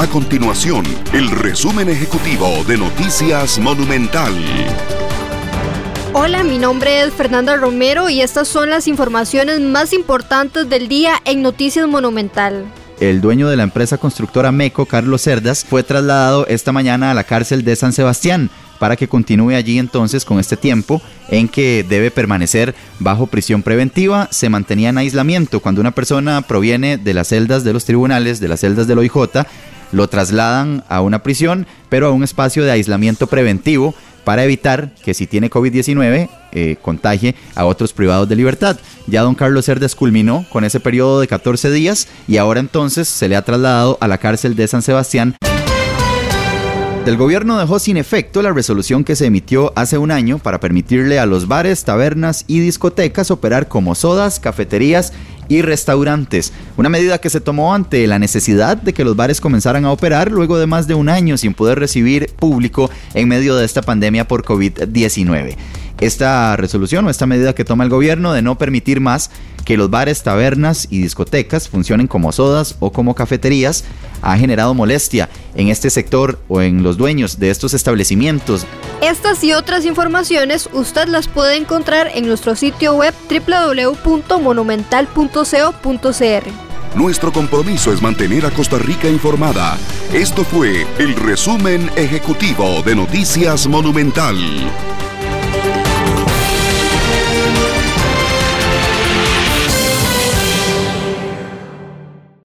A continuación, el resumen ejecutivo de Noticias Monumental. Hola, mi nombre es Fernanda Romero y estas son las informaciones más importantes del día en Noticias Monumental. El dueño de la empresa constructora MECO, Carlos Cerdas, fue trasladado esta mañana a la cárcel de San Sebastián para que continúe allí entonces con este tiempo en que debe permanecer bajo prisión preventiva. Se mantenía en aislamiento. Cuando una persona proviene de las celdas de los tribunales, de las celdas del OIJ, lo trasladan a una prisión, pero a un espacio de aislamiento preventivo para evitar que si tiene COVID-19 eh, contagie a otros privados de libertad. Ya don Carlos Cerdes culminó con ese periodo de 14 días y ahora entonces se le ha trasladado a la cárcel de San Sebastián. El gobierno dejó sin efecto la resolución que se emitió hace un año para permitirle a los bares, tabernas y discotecas operar como sodas, cafeterías y restaurantes. Una medida que se tomó ante la necesidad de que los bares comenzaran a operar luego de más de un año sin poder recibir público en medio de esta pandemia por COVID-19 esta resolución o esta medida que toma el gobierno de no permitir más que los bares, tabernas y discotecas funcionen como sodas o como cafeterías ha generado molestia en este sector o en los dueños de estos establecimientos. Estas y otras informaciones usted las puede encontrar en nuestro sitio web www.monumental.co.cr. Nuestro compromiso es mantener a Costa Rica informada. Esto fue el resumen ejecutivo de Noticias Monumental.